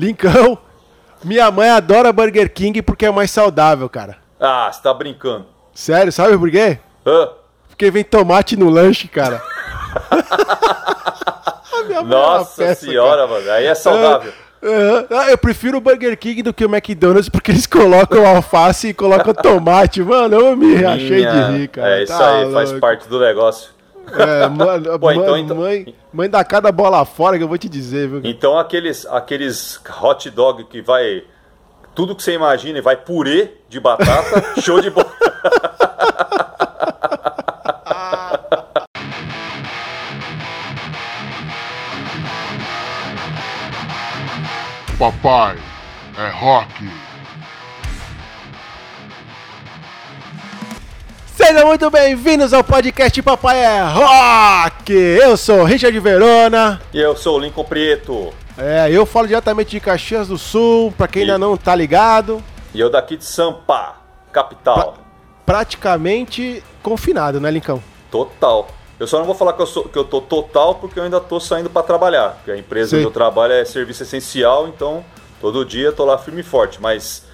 Lincão, minha mãe adora Burger King porque é mais saudável, cara. Ah, você tá brincando. Sério, sabe por quê? Hã? Porque vem tomate no lanche, cara. É Nossa peça, senhora, mano. Aí é saudável. Ah, eu prefiro o Burger King do que o McDonald's porque eles colocam alface e colocam tomate. Mano, eu me achei de rir, cara. É isso Tá aí, faz louco. parte do negócio. É, mano, Pô, mãe, então- então- mãe, mãe dá cada bola fora que eu vou te dizer, viu? Então aqueles, aqueles hot dog que vai. Tudo que você imagina e vai purê de batata, show de bola. Papai é rock. Sejam muito bem-vindos ao podcast Papai é Rock! Eu sou o Richard Verona. E eu sou o Lincoln Prieto. É, eu falo diretamente de Caxias do Sul, pra quem E- ainda não tá ligado, E eu daqui de Sampa, capital. praticamente confinado, né, Lincão? Total. Eu só não vou falar que eu, sou, que eu tô total porque eu ainda tô saindo para trabalhar. Porque a empresa Sim. onde eu trabalho é serviço essencial, então todo dia eu tô lá firme e forte. Mas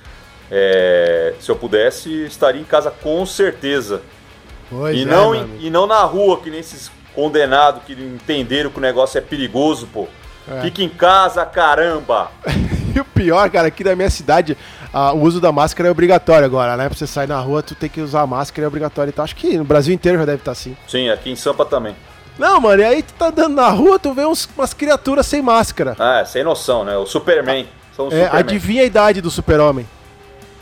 é, se eu pudesse, estaria em casa com certeza. Pois E é, não, e não na rua, que nem esses condenados que entenderam que o negócio é perigoso, pô. É. Fica em casa, caramba! E o pior, cara, aqui na minha cidade, ah, o uso da máscara é obrigatório agora, né? Pra você sair na rua, tu tem que usar a máscara, é obrigatório. Então acho que no Brasil inteiro já deve estar assim. Sim, aqui em Sampa também. Não, mano, e aí tu tá andando na rua, tu vê uns, umas criaturas sem máscara. Ah, sem noção, né? O Superman. São É, Superman. adivinha a idade do super-homem.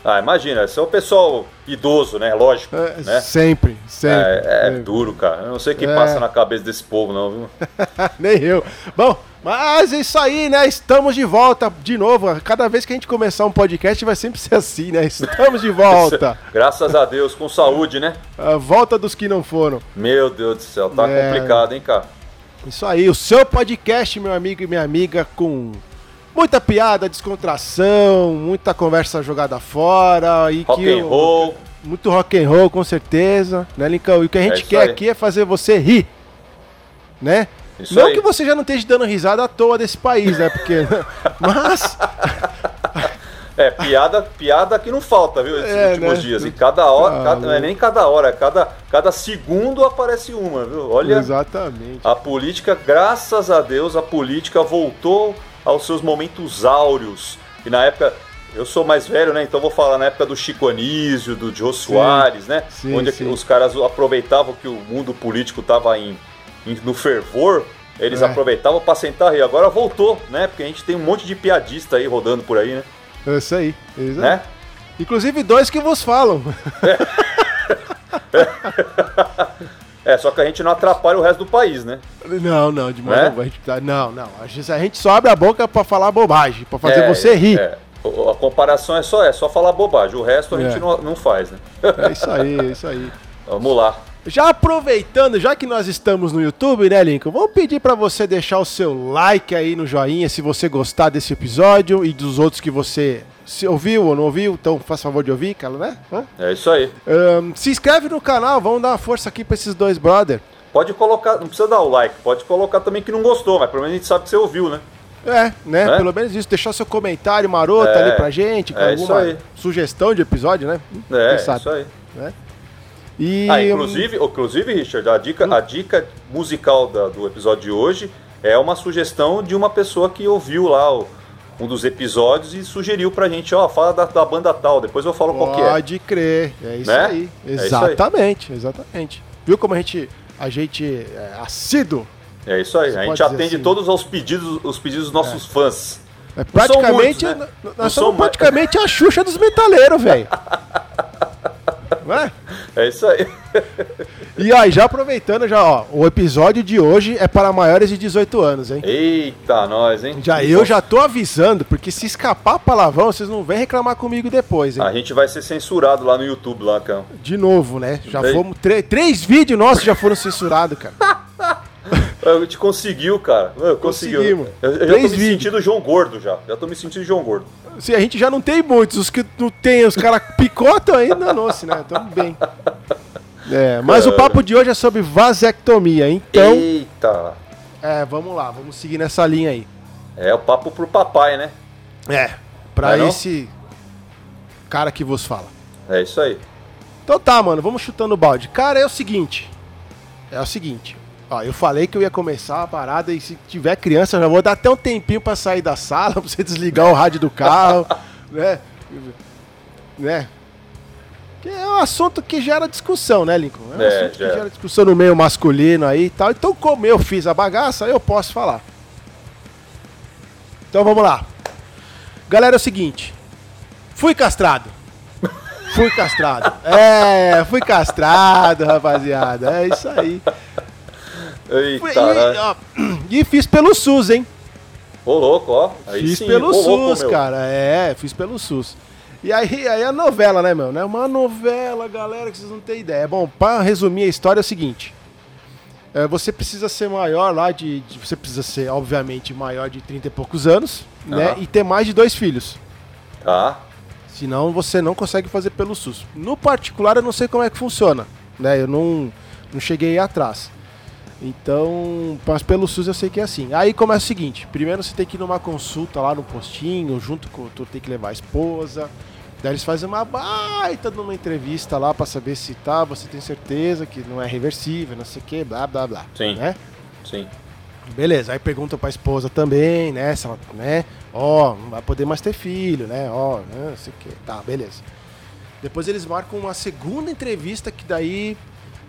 Ah, imagina, é o pessoal idoso, né? Lógico, É, né? Sempre, sempre. É, é sempre. duro, cara. Eu não sei o que É. passa na cabeça desse povo, não, viu? Nem eu. Bom, mas é isso aí, né? Estamos de volta de novo. Cada vez que a gente começar um podcast vai sempre ser assim, né? Estamos de volta. Graças a Deus, com saúde, né? A volta dos que não foram. Meu Deus do céu, tá É. complicado, hein, cara? Isso aí, o seu podcast, meu amigo e minha amiga, com muita piada, descontração, muita conversa jogada fora e Rock que and roll. muito rock and roll, com certeza, né, Lincão? E o que a gente isso quer aí. aqui é fazer você rir, né? Isso Não aí. que você já não esteja dando risada à toa desse país, né? Porque. Mas. É, piada, piada que não falta, viu? Esses É, últimos né? dias. E cada hora, Ah, cada- não é nem cada hora, cada, cada segundo aparece uma, viu? Olha, Exatamente. a política, graças a Deus, a política voltou aos seus momentos áureos. E na época, eu sou mais velho, né? Então vou falar na época do Chico Anísio, do Jô Soares, né? sim, Onde sim. os caras aproveitavam que o mundo político estava em, em- no fervor. Eles É. aproveitavam para sentar e agora voltou, né? Porque a gente tem um monte de piadista aí rodando por aí, né? É isso aí. é isso aí. né? Inclusive dois que vos falam. É, só que a gente não atrapalha o resto do país, né? Não, não, de modo Né? algum. A gente tá- Não, não. A gente, a gente só abre a boca pra falar bobagem, pra fazer É, você rir. é. A comparação é só, é só falar bobagem, o resto a É. gente não, não faz, né? É isso aí, é isso aí. Vamos lá. Já aproveitando, já que nós estamos no YouTube, né, Lincoln? Vamos pedir pra você deixar o seu like aí no joinha se você gostar desse episódio e dos outros que você se ouviu ou não ouviu. Então, faça favor de ouvir, cara, né? Hã? É isso aí. Ahn, se inscreve no canal, vamos dar uma força aqui pra esses dois brother. Pode colocar, não precisa dar o like, pode colocar também que não gostou, mas pelo menos a gente sabe que você ouviu, né? É, né? É? Pelo menos isso. Deixar seu comentário maroto É, ali pra gente, com é isso alguma aí. sugestão de episódio, né? É, isso aí. né? E, Ah, inclusive, inclusive, Richard, a dica, a dica musical da- do episódio de hoje é uma sugestão de uma pessoa que ouviu lá o- um dos episódios e sugeriu pra gente, ó, fala da, da banda tal, depois eu falo qual que é. Pode crer, é isso Né? aí. É isso aí. Exatamente, exatamente. Viu como a gente, a gente é assíduo? É isso aí, a pode gente atende assim. todos os pedidos, os pedidos dos nossos fãs. É praticamente, muitos, né? nós somos mais- praticamente a Xuxa dos metaleiros, velho. Não é? Isso aí. E ó, já aproveitando, já, ó, o episódio de hoje é para maiores de 18 anos, hein? Eita, nós, hein? Já eu já tô avisando, porque se escapar palavrão, vocês não vêm reclamar comigo depois, hein? A gente vai ser censurado lá no YouTube, lá, cara. De novo, né? Já Bem- fomos. três vídeos nossos já foram censurados, cara. A gente conseguiu, cara. Eu conseguiu. Conseguimos. Eu, eu já tô me vídeos. sentindo João Gordo já. Já tô me sentindo João Gordo. Se a gente já não tem muitos, os que não tem, os caras picotam ainda, nossa, né? Tamo bem. É, mas o papo de hoje é sobre vasectomia, então. Eita. É, vamos lá, vamos seguir nessa linha aí. É o papo pro papai, né? É, pra Não é não? esse cara que vos fala. É isso aí. Então tá, mano, vamos chutando o balde. Cara, é o seguinte. É o seguinte. Ó, eu falei que eu ia começar a parada e se tiver criança, eu já vou dar até um tempinho pra sair da sala, pra você desligar o rádio do carro, né? Né? Que é um assunto que gera discussão, né, Lincoln? É um É, assunto gera. que gera discussão no meio masculino aí e tal. Então, como eu fiz a bagaça, eu posso falar. Então vamos lá. Galera, é o seguinte. Fui castrado. Fui castrado. É, fui castrado, rapaziada. É isso aí. Eita, e, né? ó, e fiz pelo SUS, hein? Ô louco, ó. Aí fiz sim, pelo louco, SUS, meu. cara. É, fiz pelo SUS. E aí, aí a novela, né, meu? Né? Uma novela, galera, que vocês não têm ideia. Bom, pra resumir a história é o seguinte. É, você precisa ser maior lá de, de- Você precisa ser, obviamente, maior de 30 e poucos anos, né? E ter mais de dois filhos. Tá. Senão você não consegue fazer pelo SUS. No particular, eu não sei como é que funciona. Né? Eu não, não cheguei aí atrás. Então, mas pelo SUS eu sei que é assim. Aí começa o seguinte: primeiro você tem que ir numa consulta lá no postinho, junto com. Tu tem que levar a esposa. Daí eles fazem uma baita numa entrevista lá pra saber se tá, você tem certeza que não é reversível, não sei o que, blá blá blá. Sim. Né? Sim. Beleza, aí pergunta pra esposa também, né? Se ela, né? Ó, não vai poder mais ter filho, né? Ó, né? Não sei o que. Tá, beleza. Depois eles marcam uma segunda entrevista que daí,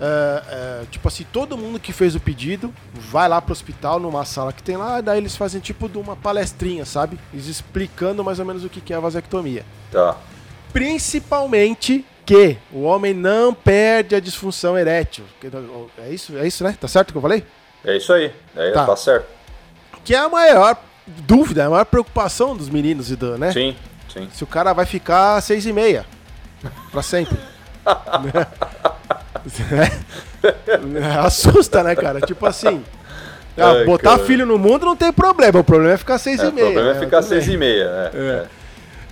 é, é, tipo assim, todo mundo que fez o pedido vai lá pro hospital, numa sala que tem lá, daí eles fazem tipo de uma palestrinha, sabe? Eles explicando mais ou menos o que é a vasectomia. Tá. Principalmente que o homem não perde a disfunção erétil. É isso, é isso, né? Tá certo o que eu falei? É isso aí. É, Tá. tá. certo. Que é a maior dúvida, a maior preocupação dos meninos e do, né? Sim, sim. Se o cara vai ficar seis e meia pra sempre. Né? Assusta, né, cara? Tipo assim, ah, Ai, botar cara. filho no mundo não tem problema, o problema é ficar seis É, e o meia. problema né? é ficar seis e meia. É. É.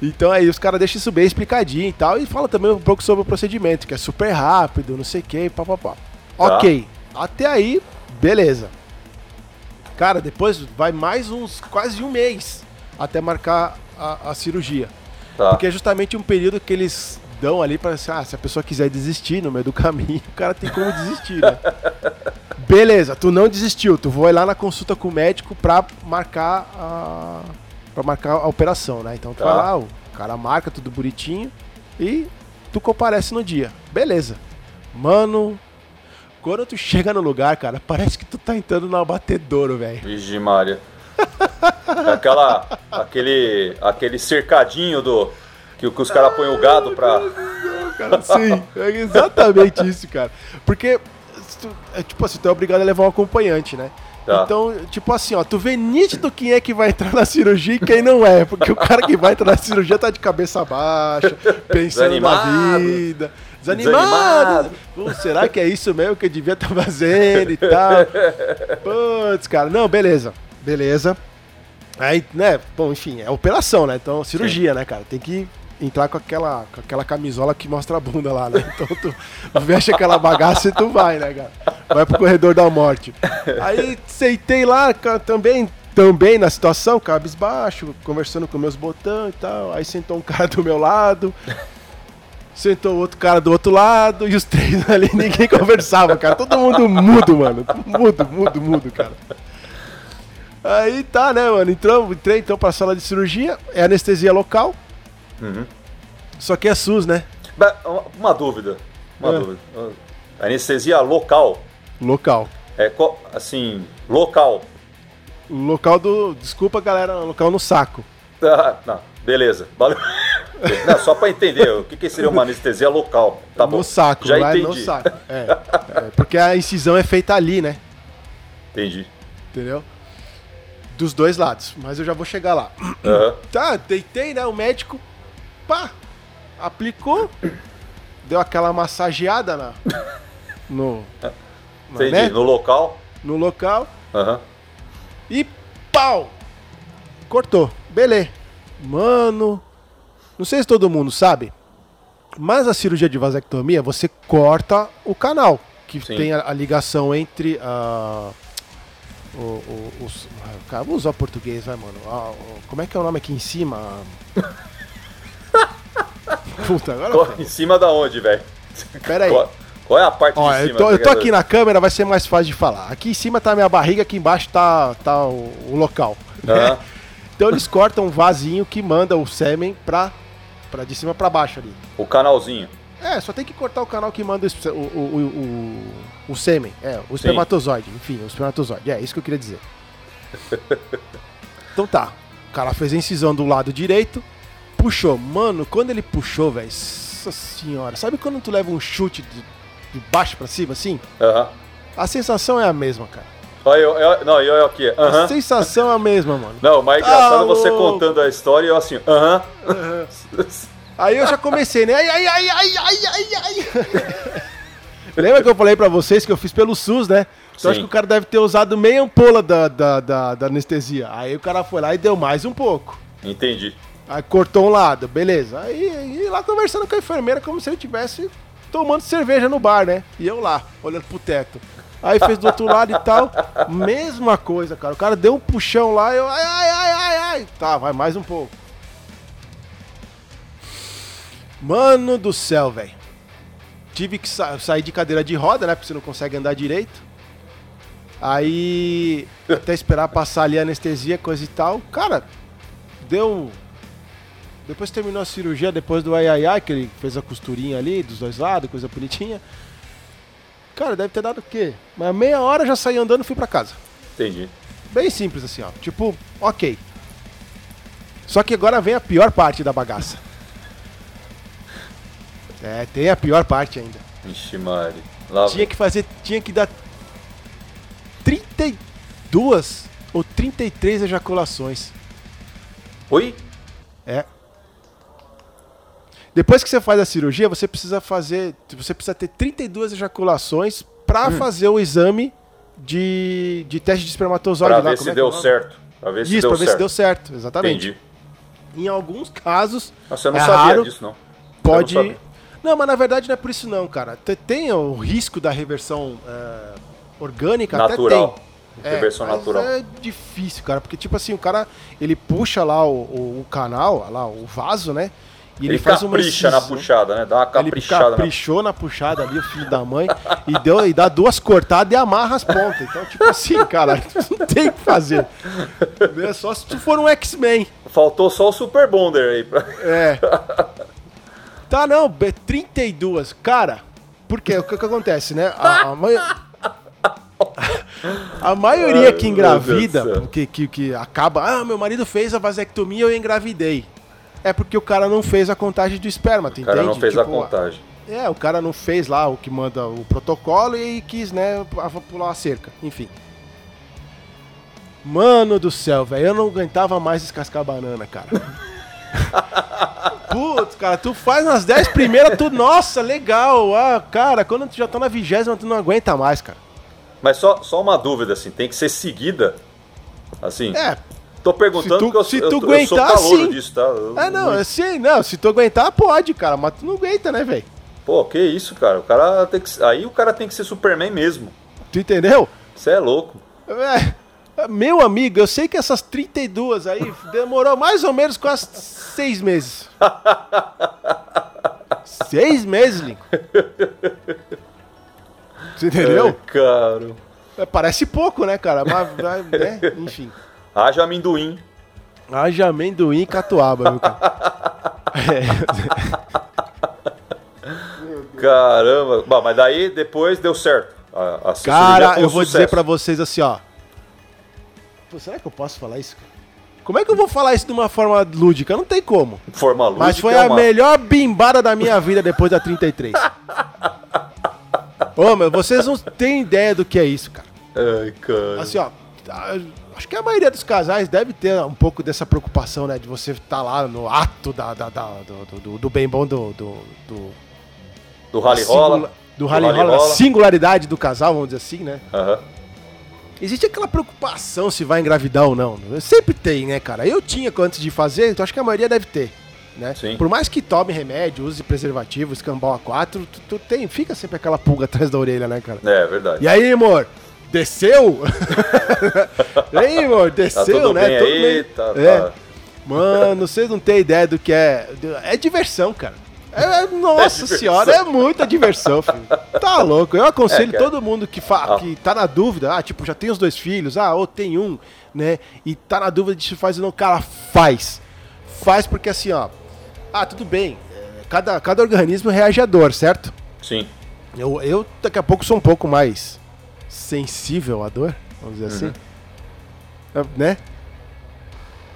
Então aí os caras deixam isso bem explicadinho e tal. E fala também um pouco sobre o procedimento, que é super rápido, não sei o que, papapá. Tá. Ok. Até aí, beleza. Cara, depois vai mais uns quase um mês até marcar a, a cirurgia. Tá. Porque é justamente um período que eles dão ali pra ah, se a pessoa quiser desistir no meio do caminho, o cara tem como desistir, né? Beleza, tu não desistiu, tu vai lá na consulta com o médico pra marcar a para marcar a operação, né? Então tu Tá. vai lá, o cara marca tudo bonitinho e tu comparece no dia. Beleza. Mano, quando tu chega no lugar, cara, parece que tu tá entrando no abatedouro, velho. Vixe Maria. Aquela, aquele, aquele cercadinho do que, que os caras põem o gado pra. cara. Sim, é exatamente isso, cara. Porque, é, tipo assim, tu é obrigado a levar um acompanhante, né? Tá. Então, tipo assim, ó, tu vê nítido quem é que vai entrar na cirurgia e quem não é. Porque o cara que vai entrar na cirurgia tá de cabeça baixa, pensando na vida. Desanimado. Desanimado. Será que é isso mesmo que eu devia estar fazendo e tal? Putz, cara. Não, beleza. Beleza. Aí, né, bom, enfim, é operação, né? Então, cirurgia, né, cara? Tem que entrar com aquela, com aquela camisola que mostra a bunda lá, né? Então, tu veste aquela bagaça e tu vai, né, cara? Vai pro corredor da morte. Aí, sentei lá, também, também na situação, cabisbaixo, conversando com meus botões e tal. Aí sentou um cara do meu lado. Sentou outro cara do outro lado e os três ali, ninguém conversava, cara. Todo mundo mudo, mano. Mudo, mudo, mudo, cara. Aí tá, né, mano? Entramos, entrei então pra sala de cirurgia, é anestesia local. Uhum. Só que é SUS, né? Uma- dúvida. Uma É. dúvida. Anestesia local. Local. É assim, local. Local do. Desculpa, galera, local no saco. Ah, não, beleza. Valeu. Não, só pra entender o que, que seria uma anestesia local. Tá bom. no saco, Já vai entendi. no saco. É, é, porque a incisão é feita ali, né? Entendi. Entendeu? Dos dois lados. Mas eu já vou chegar lá. Aham. Tá, deitei, né? O médico, pá, aplicou, deu aquela massageada na, no, na- Entendi. né? No local. no local Aham. e pau! Cortou. Beleza. Mano, não sei se todo mundo sabe, mas a cirurgia de vasectomia você corta o canal, que Sim. tem a, a ligação entre a. O, o, os- ah, cara, vou usar o português, vai, mano. Ah, o- como é que é o nome aqui em cima? Puta, agora. Qual- Em cima da onde, velho? Pera aí. Qual, qual é a parte Ó, de eu cima? tô, eu tô aqui na câmera, vai ser mais fácil de falar. Aqui em cima tá a minha barriga, aqui embaixo tá, tá o, o local. Aham. Então eles cortam um vasinho que manda o sêmen pra, pra de cima pra baixo ali. O canalzinho. É, só tem que cortar o canal que manda o, o, o, o, o- o sêmen. É, o espermatozoide. Enfim, o espermatozoide. É, isso que eu queria dizer. então tá. O cara fez a incisão do lado direito, puxou. Mano, quando ele puxou, velho. Nossa senhora. Sabe quando tu leva um chute de, de baixo pra cima, assim? Aham. A sensação é a mesma, cara. Olha eu, eu- não, e eu aqui. A Aham. sensação é a mesma, mano. Não, mas é engraçado Ah, você louco. contando a história e eu assim, aham. Aí eu já comecei, né? Ai, ai, ai, ai, ai, ai, ai. Lembra que eu falei pra vocês que eu fiz pelo SUS, né? Então acho que o cara deve ter usado meia ampola da, da, da, da anestesia. Aí o cara foi lá e deu mais um pouco. Entendi. Aí cortou um lado, beleza. Aí, lá conversando com a enfermeira como se ele tivesse tomando cerveja no bar, né? E eu lá, olhando pro teto. Aí fez do outro lado e tal. Mesma coisa, cara. O cara deu um puxão lá eu. Ai, ai, ai, ai, ai. Tá, vai mais um pouco. Mano do céu, velho. Tive que sa- sair de cadeira de roda, né? Porque você não consegue andar direito. Aí. Até esperar passar ali a anestesia, coisa e tal. Cara, deu. Depois que terminou a cirurgia, depois do ai ai ai, que ele fez a costurinha ali, dos dois lados, coisa bonitinha. Cara, deve ter dado o quê? Mas meia hora eu já saí andando e fui pra casa. Entendi. Bem simples assim, ó. Tipo, ok. Só que agora vem a pior parte da bagaça. É, tem a pior parte ainda. Ixi, Mari. Lá Tinha que fazer, tinha que dar 32 ou 33 ejaculações. Oi? Depois que você faz a cirurgia, você precisa fazer, você precisa ter 32 ejaculações pra fazer o exame de, de teste de espermatozoide Pra lá, ver se é deu é certo. Pra ver se Isso, deu pra ver certo. se deu certo, exatamente. Entendi. Em alguns casos, eu não É sabia raro, disso, não. pode. Não. Não, mas na verdade não é por isso não, cara. Te- Tem o risco da reversão é, orgânica, Natural. até tem. É, Reversão natural. É difícil, cara, porque tipo assim, o cara, ele puxa lá o, o- o canal, lá o vaso, né? E ele, Ele faz uma capricha na incisão. puxada, né? Dá uma Ele caprichada na caprichou na puxada ali, o filho da mãe, e, deu, e dá duas cortadas e amarra as pontas. Então, tipo assim, cara, não tem o que fazer. É só se tu for um X-Men. Faltou só o Super Bonder aí. Pra... É. Tá, não, é 32. Cara, porque o que, que acontece, né? A, a mai- a maioria Ai, que engravida, que, que, que acaba, ah, meu marido fez a vasectomia eu engravidei. É porque o cara não fez a contagem do esperma, tu O cara entende? não fez a Tipo, contagem. É, o cara não fez lá o que manda o protocolo e quis, né, pu- pular a cerca. Enfim. Mano do céu, velho, eu não aguentava mais descascar banana, cara. Putz, cara, tu faz nas 10 primeiras, tu, nossa, legal. Ah, cara, quando tu já tá na vigésima, tu não aguenta mais, cara. Mas só, só uma dúvida, assim, tem que ser seguida. Assim, É, tô perguntando se tu- eu, se eu, tu eu sou aguentar, calouro sim. disso, tá? Eu- é não, assim, não, se tu aguentar, pode, cara, mas tu não aguenta, né, velho? Pô, que isso, cara? O cara tem que... Aí o cara tem que ser Superman mesmo. Tu entendeu? Você é louco. É, meu amigo, eu sei que essas 32 aí demorou mais ou menos quase seis meses. seis meses, Lincoln. Você entendeu? Ai, cara. É, Parece pouco, né, cara? Mas, mas, né? Enfim. Haja amendoim. Haja amendoim e catuaba, viu, cara? É. Caramba. Bom, mas daí depois deu certo. A, a Cara, eu vou dizer sucesso. pra vocês assim, ó. Pô, será que eu posso falar isso, cara? Como é que eu vou falar isso de uma forma lúdica? Não tem como. Forma lúdica Mas foi é a uma- melhor bimbada da minha vida depois da 33. Ô, meu, vocês não têm ideia do que é isso, cara. Ai, cara. Assim, ó, acho que a maioria dos casais deve ter um pouco dessa preocupação, né? De você estar lá no ato da, da- da- do, do- do bem bom do. do, do do rally rola. Do rally rola, da singularidade do casal, vamos dizer assim, né? Aham. Existe aquela preocupação se vai engravidar ou não. Sempre tem, né, cara? Eu tinha antes de fazer, então acho que a maioria deve ter. Né? Sim. Por mais que tome remédio, use preservativo, escambau A4, tu, tu tem, fica sempre aquela pulga atrás da orelha, né, cara? É, verdade. E aí, amor? Desceu? Ei, amor, desceu, Tá né? bem Todo aí? meio- Tá, É. tá. Mano, vocês não têm ideia do que é. É diversão, cara. É, é- nossa diversão. senhora, é muita diversão, filho. Tá louco. Eu aconselho É, todo mundo que, fa Ah. que tá na dúvida, ah, tipo, já tem os dois filhos, ah, ou tem um, né? E tá na dúvida de se faz ou não, cara, faz. Faz porque assim, ó. Ah, tudo bem. é, Cada, cada organismo reage à dor, certo? Sim. Eu, eu daqui a pouco sou um pouco mais sensível à dor, vamos dizer assim. É, Né?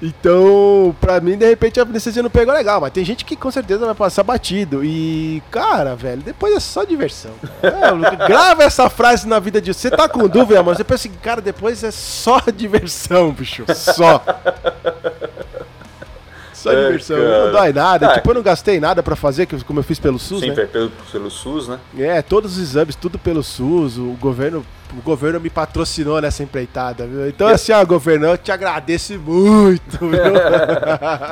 Então, pra mim, de repente, a anestesia não pegou legal, mas tem gente que com certeza vai passar batido. E, cara, velho, depois é só diversão. É, grava essa frase na vida de você. tá com dúvida, mano? Você pensa assim, cara, depois é só diversão, bicho. Só. Só É, diversão. cara. Não dói nada. Ah, tipo, eu não gastei nada pra fazer, como eu fiz pelo SUS, Sim, né? pelo, pelo SUS, né? É, todos os exames, tudo pelo SUS, o governo, o governo me patrocinou nessa empreitada, viu? Então, assim, ó, governo, eu te agradeço muito, viu?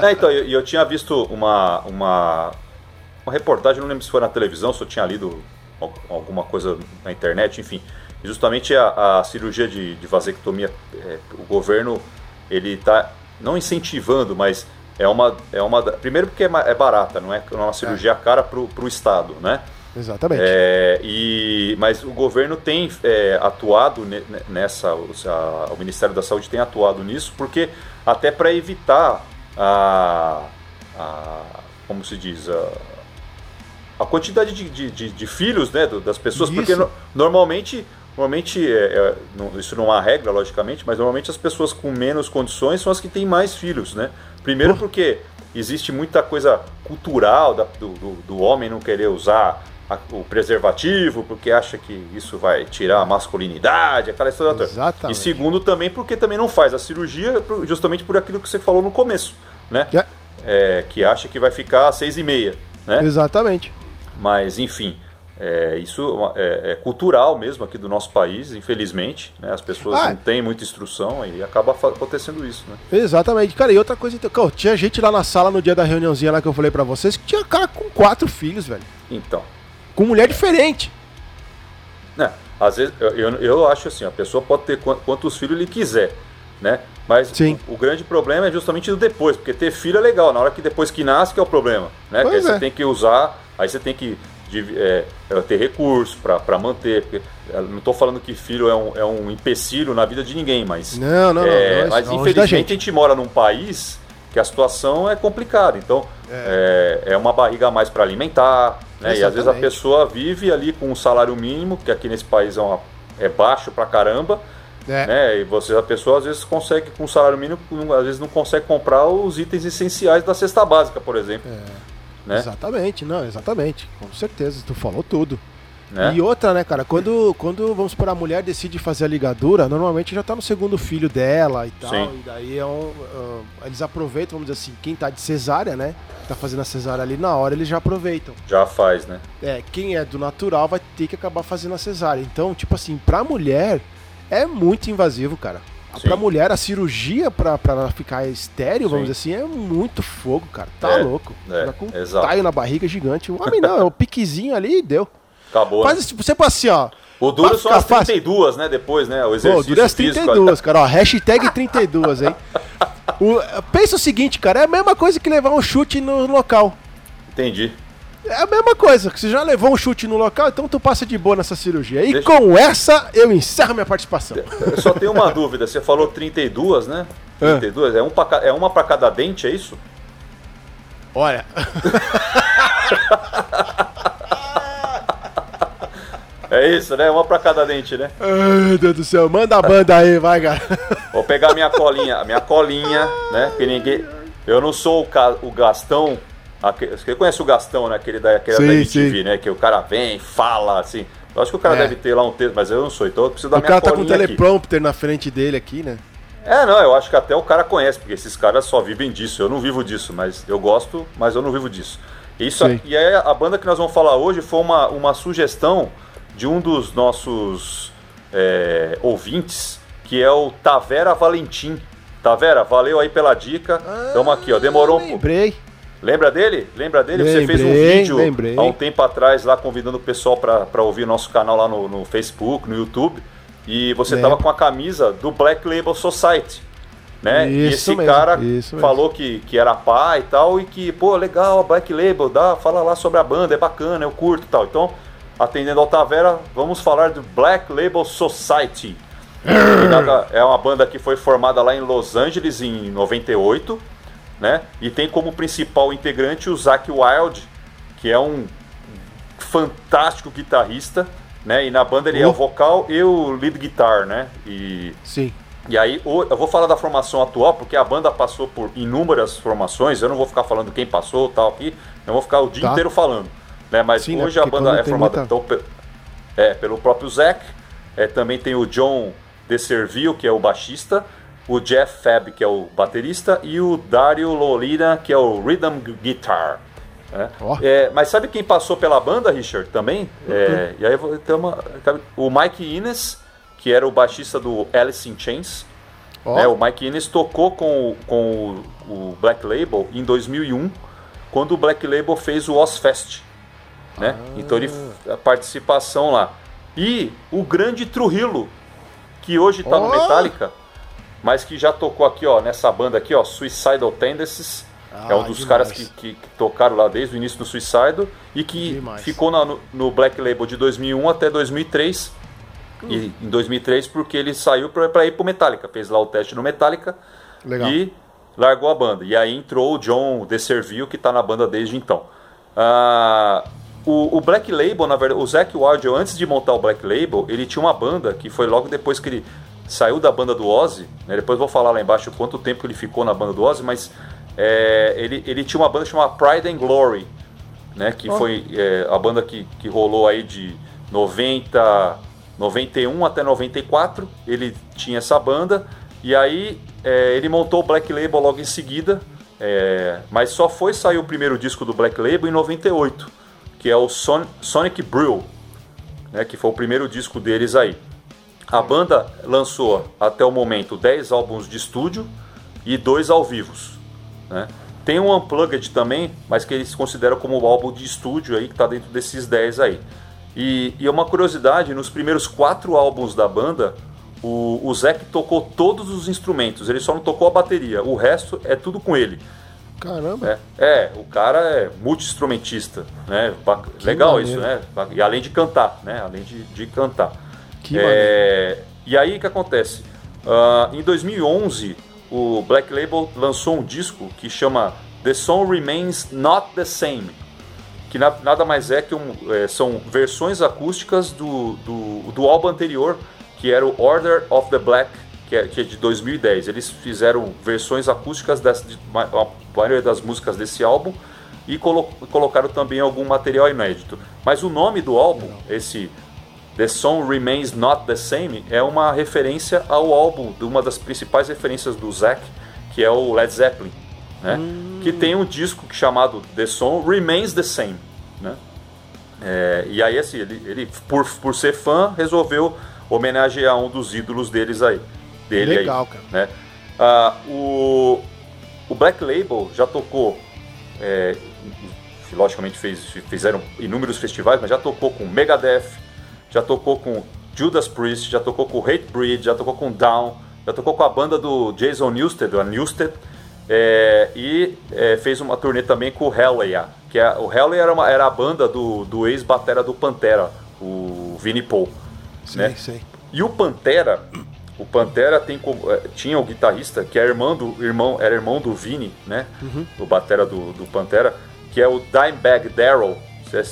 É, então, e eu, eu tinha visto uma, uma, uma reportagem, não lembro se foi na televisão, se eu tinha lido al- alguma coisa na internet, enfim. Justamente a, a cirurgia de, de vasectomia, é, o governo, ele está não incentivando, mas é uma, é uma. Primeiro porque é, é barata, não é, não é uma cirurgia cara para o Estado, né? Exatamente. É, e, mas o governo tem é, atuado ne- ne- nessa, o, a- o Ministério da Saúde tem atuado nisso, porque até para evitar a, a- como se diz, a, a quantidade de, de, de- de filhos né, das pessoas, porque Isso. no- normalmente, normalmente é, é, não- isso não há regra, logicamente, mas normalmente as pessoas com menos condições são as que têm mais filhos, né? Primeiro porque existe muita coisa cultural da- do, do, do homem não querer usar a- o preservativo, porque acha que isso vai tirar a masculinidade, aquela história toda. Exatamente. E segundo também porque também não faz a cirurgia justamente por aquilo que você falou no começo, né? É, É, que acha que vai ficar às seis e meia, né? exatamente. Mas, enfim, é, isso é, é cultural mesmo aqui do nosso país, infelizmente. Né? As pessoas Ah. não têm muita instrução e acaba acontecendo isso, né? Exatamente. Cara, e outra coisa, então, cara, tinha gente lá na sala no dia da reuniãozinha lá que eu falei pra vocês que tinha cara com quatro filhos, velho. Então, Com mulher diferente. né? Às vezes, eu, eu, eu acho assim, a pessoa pode ter quan- quantos filhos ele quiser, né? Mas Sim. O, o grande problema é justamente do depois, porque ter filho é legal, na hora que depois que nasce que é o problema, né? Pois que aí é. você tem que usar, aí você tem que é, é, ter recurso para manter, porque eu não estou falando que filho é um, é um empecilho na vida de ninguém, mas Não, não, não. É, não, mas infelizmente a gente mora num país que a situação é complicada. Então é, é uma barriga a mais para alimentar, né? E às vezes a pessoa vive ali com um salário mínimo, que aqui nesse país é, uma- é baixo pra caramba, É. né? E você, a pessoa às vezes consegue, com um salário mínimo, às vezes não consegue comprar os itens essenciais da cesta básica, por exemplo. né? Exatamente, não, exatamente. Com certeza, tu falou tudo. Né? E outra, né, cara, quando, quando, vamos supor, a mulher decide fazer a ligadura, normalmente já tá no segundo filho dela e tal. Sim. E daí é um, ah, eles aproveitam, vamos dizer assim, quem tá de cesárea, né? Tá fazendo a cesárea ali na hora, eles já aproveitam. Já faz, né? É, quem é do natural vai ter que acabar fazendo a cesárea. Então, tipo assim, pra mulher é muito invasivo, cara. Sim. Pra mulher, a cirurgia pra, pra ela ficar estéreo, vamos Sim. dizer assim, é muito fogo, cara. Tá É, louco. é, Fica com um exato. taio na barriga gigante. O homem não, é um piquezinho ali e deu. Acabou. Faz né? esse tipo, sempre assim, ó. O duro são as fácil. 32, né? Depois, né? O Pô, exercício dura as físico. 32, cara, ó. Hashtag 32, hein? O- pensa o seguinte, cara, é a mesma coisa que levar um chute no local. Entendi. É a mesma coisa, que você já levou um chute no local, então tu passa de boa nessa cirurgia. E Deixa- com essa, eu encerro minha participação. Eu só tenho uma dúvida. Você falou 32, né? É. 32? É, um pra é uma para cada dente, é isso? Olha, É isso, né? Uma para cada dente, né? ai, meu Deus do céu, manda a banda aí, vai, cara. Vou pegar minha colinha, a minha colinha, né? Que ninguém. Eu não sou o, ca- o Gastão. aque- Você conhece o Gastão, né? Aquele da, aquele Sim, da MTV, sim. né? Que o cara vem, fala, assim. Eu acho que o cara É. deve ter lá um texto, mas eu não sou, então eu preciso da O minha cara tá com um colinha aqui. teleprompter na frente dele aqui, né? É, não, eu acho que até o cara conhece, porque esses caras só vivem disso. Eu não vivo disso, mas eu gosto, mas eu não vivo disso. Isso, Sei. e aí a banda que nós vamos falar hoje foi uma, uma sugestão de um dos nossos é, ouvintes, que é o Tavera Valentim. Tavera, valeu aí pela dica. Tamo aqui, ó. Demorou um pouco. Lembrei. Lembra dele? Lembra dele? Você fez um Lembrei, vídeo lembrei. há um tempo atrás lá convidando o pessoal para ouvir nosso canal lá no, no Facebook, no YouTube. E você Lembro. tava com a camisa do Black Label Society. Né? e Isso esse mesmo, cara falou que, que era pai e tal, e que, pô, legal, Black Label, dá, fala lá sobre a banda, é bacana, eu curto e tal. Então, atendendo ao Tavera, vamos falar do Black Label Society. É uma banda que foi formada lá em Los Angeles em 98, né? E tem como principal integrante o Zack Wild, que é um fantástico guitarrista, né? E na banda ele é Oh. o vocal e o lead guitar, né? E Sim. e aí, eu vou falar da formação atual, porque a banda passou por inúmeras formações, eu não vou ficar falando quem passou tal aqui, eu vou ficar o dia Tá. inteiro falando. Né? Mas Sim, né, hoje a porque banda é tem formada muita- então, é, pelo próprio Zac, é, também tem o John DeServille, que é o baixista, o Jeff Fab, que é o baterista, e o Dario Lolina, que é o rhythm guitar. né? Ó. É, mas sabe quem passou pela banda, Richard, também? Uhum. É, e aí ter uma. O Mike Innes, que era o baixista do Alice in Chains. Ó, né? O Mike Innes tocou com, o- com o, o Black Label em 2001, quando o Black Label fez o Ozfest. Né? Então ele a participação lá. E o grande Trujillo, que hoje está no Ó! Metallica, mas que já tocou aqui, ó, nessa banda aqui, ó, Suicidal Tendencies. é um Ah, dos demais. caras que, que- que tocaram lá desde o início do Suicidal e que Demais. ficou na- no, no Black Label de 2001 até 2003. E em 2003 porque ele saiu para ir pro Metallica, fez lá o teste no Metallica Legal. e largou a banda. E aí entrou o John DeServille, que está na banda desde então. Ah, o, o Black Label, na verdade, o Zac Wild, antes de montar o Black Label, ele tinha uma banda que foi logo depois que ele saiu da banda do Ozzy. né? Depois vou falar lá embaixo quanto tempo que ele ficou na banda do Ozzy, mas é, ele, ele tinha uma banda chamada Pride and Glory, né? Que Ó. foi é, a banda que, que rolou aí de 90, 91 até 94. Ele tinha essa banda e aí é, ele montou o Black Label logo em seguida. é, mas só foi sair o primeiro disco do Black Label em 98, que é o Son- Sonic Brew, né, que foi o primeiro disco deles aí. A banda lançou até o momento 10 álbuns de estúdio e dois ao vivos. Né? Tem um Unplugged também, mas que eles consideram como o álbum de estúdio aí, que está dentro desses 10 aí. E, e uma curiosidade, nos primeiros quatro álbuns da banda, o, o Zac tocou todos os instrumentos, ele só não tocou a bateria, o resto é tudo com ele. Caramba. né? É, o cara é multi-instrumentista, né? Legal maneiro. isso, né? E além de cantar, né? Além de, de cantar. Que É, e aí o que acontece? Ah, em 2011, o Black Label lançou um disco que chama The Song Remains Not the Same, que na- nada mais é que um, é, são versões acústicas do, do, do álbum anterior, que era o Order of the Black, que é, que é de 2010. Eles fizeram versões acústicas das, de a maioria das músicas desse álbum e colo- colocaram também algum material inédito. Mas o nome do álbum, esse The Song Remains Not the Same é uma referência ao álbum, de uma das principais referências do Zac, que é o Led Zeppelin, né? Que tem um disco chamado The Song Remains the Same, né? É, e aí assim, ele, ele por, por ser fã resolveu homenagear um dos ídolos deles aí, dele Legal, aí, cara. né? Ah, o, o Black Label já tocou é, logicamente fez, fizeram inúmeros festivais, mas já tocou com Megadeth, já tocou com Judas Priest, já tocou com Hatebreed, já tocou com Down, já tocou com a banda do Jason Newsted, a Newsted, é, e é, fez uma turnê também com o Hellleia, que é, o Hellleia era, uma- era a banda do, do ex-batera do Pantera, o Vinnie Paul. Sei, né? sei. E o Pantera, o Pantera tem eh, tinha o guitarrista que é irmão do irmão, era irmão do Vini, né? O batera do, do Pantera, que é o Dimebag Darrell, é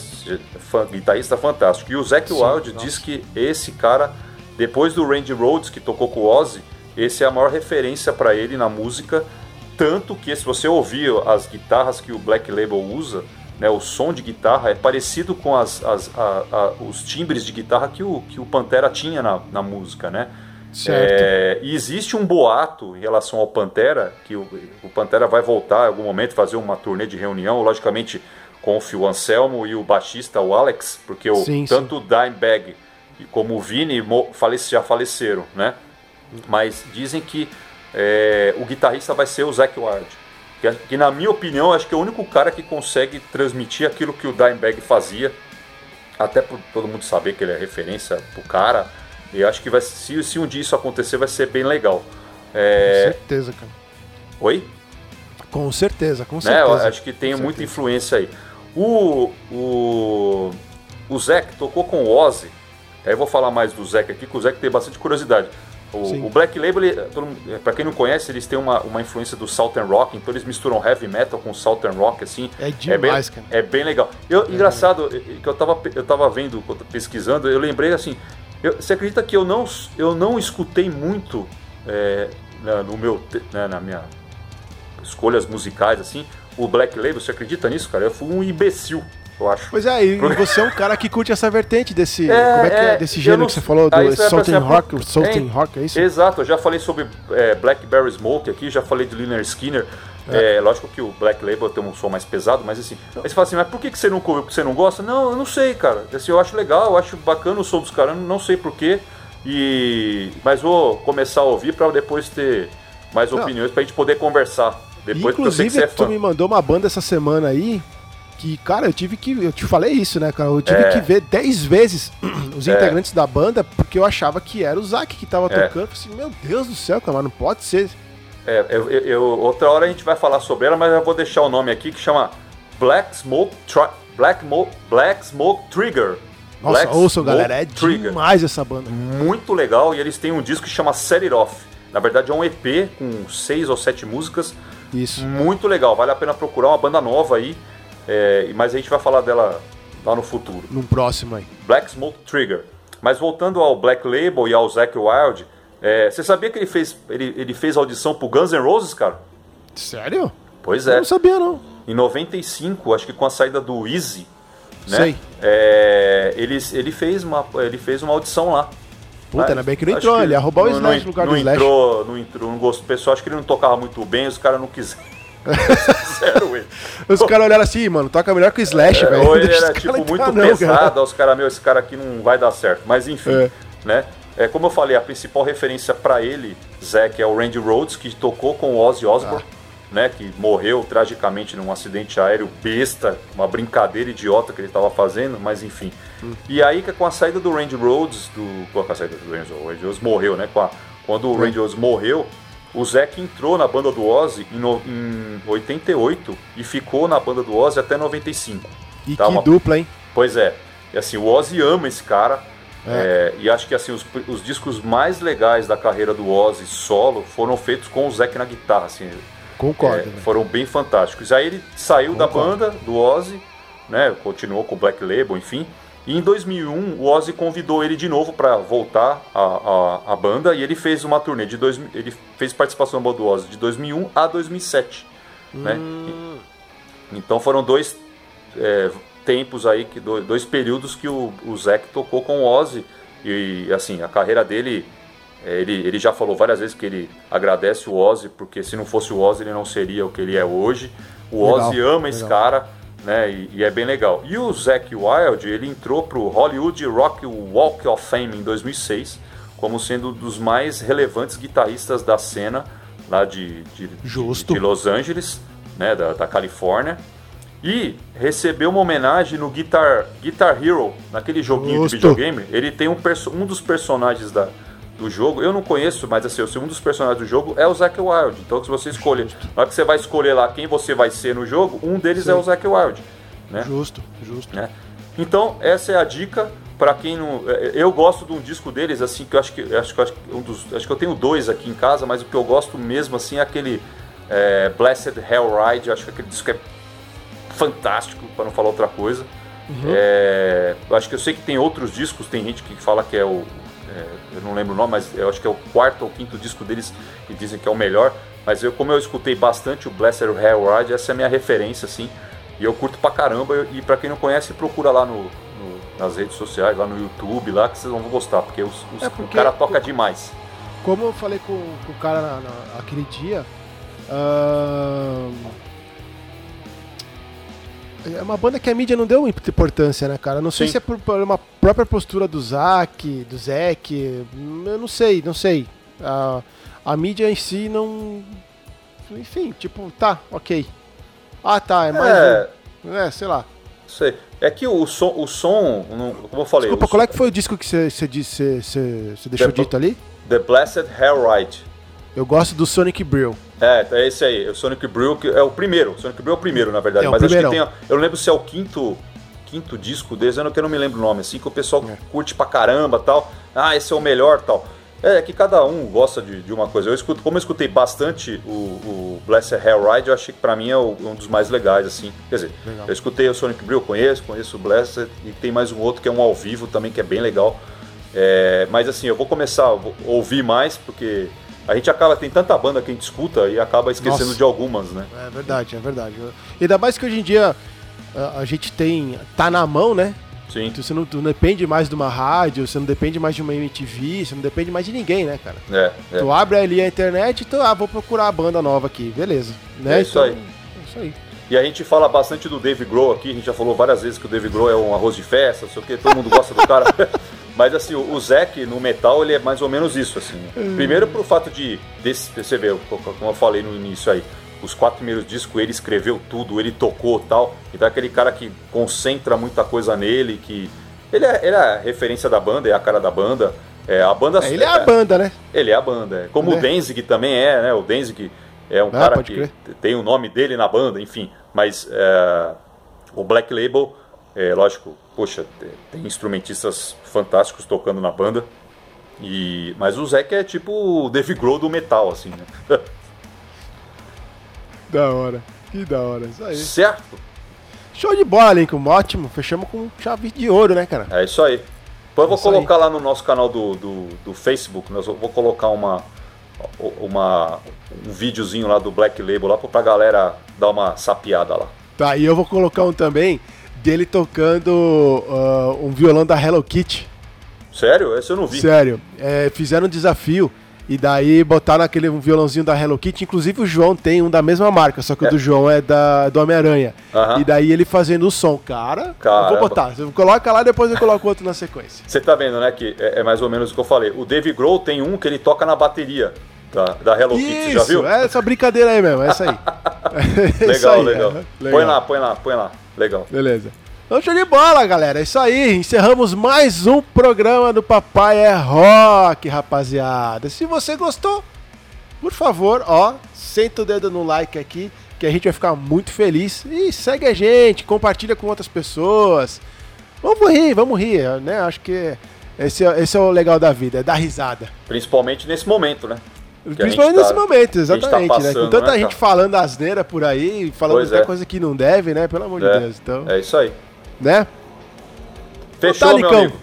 fã- guitarrista fantástico. E o Zac Wild nossa. diz que esse cara, depois do Randy Rhoads que tocou com o Ozzy, esse é a maior referência para ele na música, tanto que se você ouvir as guitarras que o Black Label usa, né, o som de guitarra é parecido com as, as- a- a- os timbres de guitarra que o, que o Pantera tinha na, na música, né? É, e existe um boato em relação ao Pantera, que o, o Pantera vai voltar em algum momento, fazer uma turnê de reunião, logicamente com o Phil Anselmo e o baixista, o Alex, porque o, Sim, tanto o Dimebag como o Vini falece- já faleceram, né? Mas dizem que é, o guitarrista vai ser o Zac Ward. Que, que, na minha opinião, acho que é o único cara que consegue transmitir aquilo que o Dimebag fazia, até por todo mundo saber que ele é referência pro cara, E acho que vai, se, se um dia isso acontecer, vai ser bem legal. Com É... certeza, cara. Oi? Com certeza, com né? certeza. Eu acho que tem Com muita certeza. influência aí. O, o, o Zac tocou com o Ozzy. Aí eu vou falar mais do Zac aqui, que o Zac tem bastante curiosidade. O, o Black Label, todo mundo- pra quem não conhece, eles têm uma, uma influência do Southern Rock, então eles misturam heavy metal com Southern Rock, assim. É demais, bem, cara. É bem legal. Eu, engraçado, eh, que eu tava, eu tava vendo, pesquisando, eu lembrei assim, eu- você acredita que eu não, eu não escutei muito na, no meu, né, na minha escolhas musicais, assim, o Black Label, você acredita nisso, cara? Eu fui um imbecil, eu acho. Pois é, e, você é um cara que curte essa vertente desse. É, como é que é? é, Desse gênero não que você falou, do Southern Rock, Southern é, Rock, é isso? Exato, eu já falei sobre é, Blackberry Smoke aqui, já falei de Liner Skinner. É. lógico que o Black Label tem um som mais pesado, mas assim. Aí você fala assim, mas por que que você não ouviu? Porque você não gosta? Não, eu não sei, cara. Assim, eu acho legal, eu acho bacana o som dos caras, não sei porquê. E... Mas vou começar a ouvir pra depois ter mais Não. opiniões pra gente poder conversar. Depois, que Inclusive, você é tu me mandou uma banda essa semana aí que, cara, eu tive que. Eu te falei isso, né, cara? Eu tive É. que ver 10 vezes os É. integrantes da banda porque eu achava que era o Zac que tava É. tocando. Eu falei assim, meu Deus do céu, cara, mas não pode ser. É, eu, eu- outra hora a gente vai falar sobre ela, mas eu vou deixar o nome aqui que chama Black Smoke, Tri- Black, Mo- Black Smoke Trigger. Nossa, Black ouçam, Smoke galera, é Trigger. demais essa banda. Muito legal e eles têm um disco que chama Set It Off. Na verdade é um EP com seis ou sete músicas. Isso. Muito legal, vale a pena procurar uma banda nova aí. é, mas a gente vai falar dela lá no futuro. Num próximo aí. Black Smoke Trigger. Mas voltando ao Black Label e ao Zack Wild, é, você sabia que ele fez, ele, ele fez audição pro Guns N' Roses, cara? Sério? Pois Eu é. não sabia, não. Em 95, acho que com a saída do Easy, né? Sei. É, ele, ele, fez uma, ele fez uma audição lá. Puta, Mas ainda bem que não entrou. Ele ia roubar o Slash não, no lugar não do Slash. Entrou, não entrou, não gostou. O pessoal acho que ele não tocava muito bem, os caras não quiseram. Fizeram ele. Os caras olharam assim, mano, toca melhor que o Slash, velho. É, Ou ele era tipo muito não, pesado, cara. aí os caras, meu, esse cara aqui não vai dar certo. Mas enfim, É. né? É, como eu falei, a principal referência pra ele, Zack, é o Randy Rhodes, que tocou com o Ozzy Osbourne, Ah. né? Que morreu tragicamente num acidente aéreo besta, uma brincadeira idiota que ele estava fazendo, mas enfim. Hum. E aí, que com a saída do Randy Rhodes, do, com a saída do Randy Rhodes, o Randy Rhodes morreu, né? A- quando o Randy Rhodes morreu, o Zack entrou na banda do Ozzy em, no- em 88 e ficou na banda do Ozzy até 95. E Tá que uma- dupla, hein? Pois é. E assim, o Ozzy ama esse cara. É, e acho que assim, os, os discos mais legais da carreira do Ozzy solo foram feitos com o Zack na guitarra. Assim, Concordo, é, velho. foram bem fantásticos. Aí ele saiu da Concordo. banda, do Ozzy, né? Continuou com o Black Label, enfim. E em 2001, o Ozzy convidou ele de novo para voltar à, à, à banda e ele fez uma turnê de 2000, ele fez participação na banda do Ozzy de 2001 a 2007, né? Hum. Então foram dois é, tempos aí, que do- dois períodos que o, o Zac tocou com o Ozzy. E assim, a carreira dele, é, ele, ele já falou várias vezes que ele agradece o Ozzy, porque se não fosse o Ozzy ele não seria o que ele é hoje. O Legal, Ozzy ama esse legal. cara, né? E, e é bem legal. E o Zac Wild, ele entrou pro Hollywood Rock Walk of Fame em 2006, como sendo um dos mais relevantes guitarristas da cena lá de, de, Justo. de Los Angeles, né, da, da Califórnia. E recebeu uma homenagem no Guitar, Guitar Hero, naquele joguinho de videogame. Ele tem um, um dos personagens da, do jogo, eu não conheço, mas assim, um dos personagens do jogo é o Zack Wild. Então se você escolher, na hora que você vai escolher lá quem você vai ser no jogo, um deles Sim. é o Zack Wild. Né? Justo, justo. né? Então, essa é a dica para quem não. é, Eu gosto de um disco deles, assim, que eu acho que. Acho que, acho que um dos, acho que eu tenho dois aqui em casa, mas o que eu gosto mesmo, assim, é aquele é, Blessed Hell Ride. Eu acho que aquele disco é fantástico, para não falar outra coisa. É, eu acho que eu sei que tem outros discos, tem gente que fala que é o. é, eu não lembro o nome, mas eu acho que é o quarto ou quinto disco deles e dizem que é o melhor. Mas eu, como eu escutei bastante o Blessed Hell Ride, essa é a minha referência, assim. E eu curto pra caramba. E pra quem não conhece, procura lá no, no- nas redes sociais, lá no YouTube, lá que vocês vão gostar, porque, os- os- É o porque- cara toca demais. Como eu falei com, com o cara na- na- aquele dia, ahn, é uma banda que a mídia não deu muita importância, né, cara? Não sei Sim. se é por, por uma própria postura do Zack, do Zack, eu não sei, não sei. A, a mídia em si não. Enfim, tipo, tá, ok. Ah, tá, é mais É, um. É, sei lá. Aí. É que o som, o som como eu falei, Desculpa, qual é que foi o disco que você disse, você- deixou The- dito ali? The Blessed Hell Ride. Eu gosto do Sonic Brill. É, é esse aí, o Sonic Brew, que é o primeiro. O Sonic Brew é o primeiro, na verdade. É, mas acho que tem. primeirão. Eu não lembro se é o quinto, quinto disco deles, eu não, que eu não me lembro o nome, assim, que o pessoal É. curte pra caramba tal. Ah, esse é o melhor tal. É que cada um gosta de, de uma coisa. Eu escuto, como eu escutei bastante o, o Blessed Hell Ride, eu achei que pra mim é o- um dos mais legais, assim. Quer dizer, Legal. eu escutei o Sonic Brew, eu conheço, conheço o Blessed, e tem mais um outro que é um ao vivo também, que é bem legal. É, mas assim, eu vou começar a ouvir mais, porque a gente acaba, tem tanta banda que a gente escuta e acaba esquecendo Nossa. de algumas, né? É verdade, é verdade. Ainda mais que hoje em dia a, a gente tem. tá na mão, né? Sim. Então você não, tu não depende mais de uma rádio, você não depende mais de uma MTV, você não depende mais de ninguém, né, cara? É, é. Tu abre ali a internet e tu, ah, vou procurar a banda nova aqui, beleza. Né? É isso aí. É isso aí. E a gente fala bastante do Dave Grohl aqui, a gente já falou várias vezes que o Dave Grohl é um arroz de festa, não sei o que, todo mundo gosta do cara. Mas assim, o o Zac no metal, ele é mais ou menos isso, assim. Hum. Primeiro pro fato de, desse, você vê, como eu falei no início aí, os quatro primeiros discos ele escreveu tudo, ele tocou tal. Então é aquele cara que concentra muita coisa nele, que. Ele é, ele é a referência da banda, é a cara da banda. É, a banda É, ele é a banda, né? Ele é a banda. é. Como Né? o Denzig também é, né? O Denzig é um Ah, cara que crer. tem o nome dele na banda, enfim. Mas é, o Black Label, é, lógico, poxa, tem, instrumentistas fantásticos tocando na banda. E, mas o Zac é tipo o Dave Grohl do metal, assim, né? Da hora. Que da hora. Isso aí. certo? Show de bola, Lincoln. Ótimo. Fechamos com chave de ouro, né, cara? É isso aí. Depois eu vou Isso aí. colocar lá no nosso canal do, do, do Facebook, nós vou colocar uma, uma, um videozinho lá do Black Label lá pra galera dar uma sapiada lá. Tá, e eu vou colocar um também dele tocando ah, um violão da Hello Kitty. Sério? Esse eu não vi. Sério. É, fizeram um desafio e daí botaram aquele um violãozinho da Hello Kitty. Inclusive o João tem um da mesma marca, só que o É. do João é da, do Homem-Aranha. E daí ele fazendo o som. Cara, eu Caramba. vou botar. Você coloca lá, depois eu coloco outro na sequência. Você tá vendo, né, que é, é mais ou menos o que eu falei. O Dave Grohl tem um que ele toca na bateria da, da Hello Kitty, já viu? é essa brincadeira aí mesmo, é isso aí. É legal, aí, legal. é. Põe lá, põe lá, põe lá. Legal. Beleza. Então, show de bola, galera. É isso aí. Encerramos mais um programa do Papai é Rock, rapaziada. Se você gostou, por favor, ó, senta o dedo no like aqui, que a gente vai ficar muito feliz. E segue a gente, compartilha com outras pessoas. Vamos rir, vamos rir, né? Acho que esse é, esse é o legal da vida, é dar risada. Principalmente nesse momento, né? Principalmente gente nesse tá- momento, que a gente tá exatamente, né? Com passando, tanta né, gente falando asneira por aí, falando Pois até é. coisa que não deve, né? Pelo amor de É, Deus. Então, é isso aí. né? Fechou, tá, meu amigo.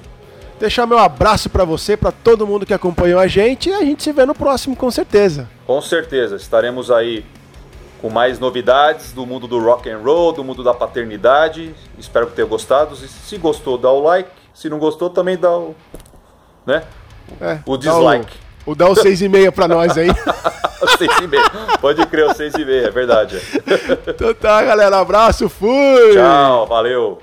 Deixar meu abraço pra você, pra todo mundo que acompanhou a gente e a gente se vê no próximo com certeza. Com certeza. Estaremos aí com mais novidades do mundo do rock and roll, do mundo da paternidade. Espero que tenha gostado. Se gostou, dá o like. Se não gostou, também dá o. Né? É, O dislike. O, dá o 6,5 pra nós aí. Seis e meia. Pode crer, o seis e meia, é verdade. então tá, galera. Abraço, fui! Tchau, valeu.